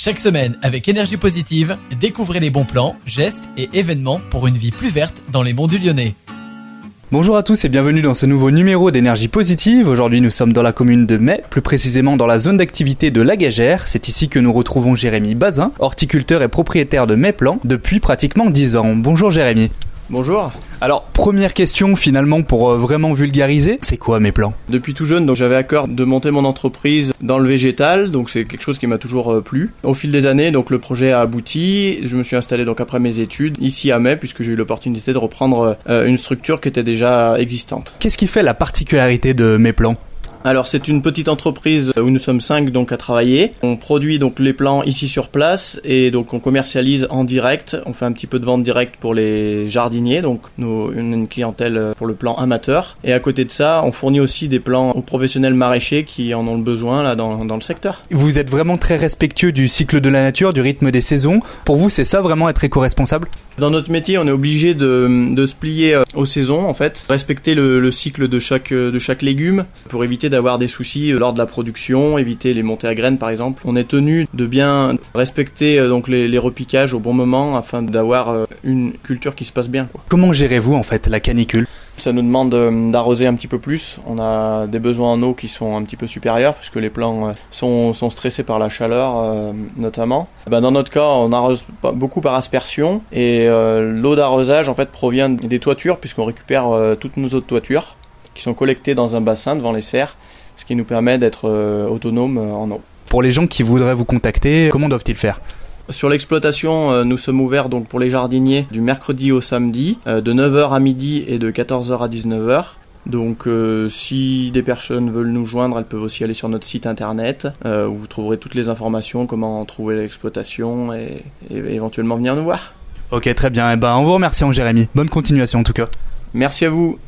Chaque semaine, avec énergie positive, découvrez les bons plans, gestes et événements pour une vie plus verte dans les monts du Lyonnais. Bonjour à tous et bienvenue dans ce nouveau numéro d'énergie positive. Aujourd'hui nous sommes dans la commune de Mai, plus précisément dans la zone d'activité de la Gagère. C'est ici que nous retrouvons Jérémy Bazin, horticulteur et propriétaire de Maiplan depuis pratiquement 10 ans. Bonjour Jérémy. Bonjour. Alors, première question finalement pour euh, vraiment vulgariser, c'est quoi mes plans? Depuis tout jeune, donc j'avais à cœur de monter mon entreprise dans le végétal, donc c'est quelque chose qui m'a toujours euh, plu. Au fil des années, donc le projet a abouti. Je me suis installé donc après mes études ici à Mai, puisque j'ai eu l'opportunité de reprendre euh, une structure qui était déjà existante. Qu'est-ce qui fait la particularité de mes plans? Alors c'est une petite entreprise où nous sommes cinq donc à travailler. On produit donc les plants ici sur place et donc on commercialise en direct. On fait un petit peu de vente directe pour les jardiniers, donc une clientèle pour le plan amateur. Et à côté de ça, on fournit aussi des plants aux professionnels maraîchers qui en ont le besoin là dans, dans le secteur. Vous êtes vraiment très respectueux du cycle de la nature, du rythme des saisons. Pour vous, c'est ça vraiment être éco-responsable? Dans notre métier, on est obligé de, de se plier euh, aux saisons en fait, respecter le, le cycle de chaque de chaque légume pour éviter d'avoir des soucis euh, lors de la production, éviter les montées à graines par exemple. On est tenu de bien respecter euh, donc les, les repiquages au bon moment afin d'avoir euh, une culture qui se passe bien. Comment gérez-vous en fait la canicule? Ça nous demande d'arroser un petit peu plus. On a des besoins en eau qui sont un petit peu supérieurs puisque les plants sont, sont stressés par la chaleur euh, notamment. Ben, dans notre cas, on arrose beaucoup par aspersion et euh, l'eau d'arrosage en fait provient des toitures puisqu'on récupère euh, toutes nos autres toitures qui sont collectées dans un bassin devant les serres, ce qui nous permet d'être euh, autonome en eau. Pour les gens qui voudraient vous contacter, comment doivent-ils faire? Sur l'exploitation, euh, nous sommes ouverts donc pour les jardiniers du mercredi au samedi, euh, de 9h à midi et de 14h à 19h. Donc euh, si des personnes veulent nous joindre, elles peuvent aussi aller sur notre site internet euh, où vous trouverez toutes les informations, comment trouver l'exploitation et, et éventuellement venir nous voir. Ok, très bien. Eh ben, en vous remerciant Jérémy. Bonne continuation en tout cas. Merci à vous.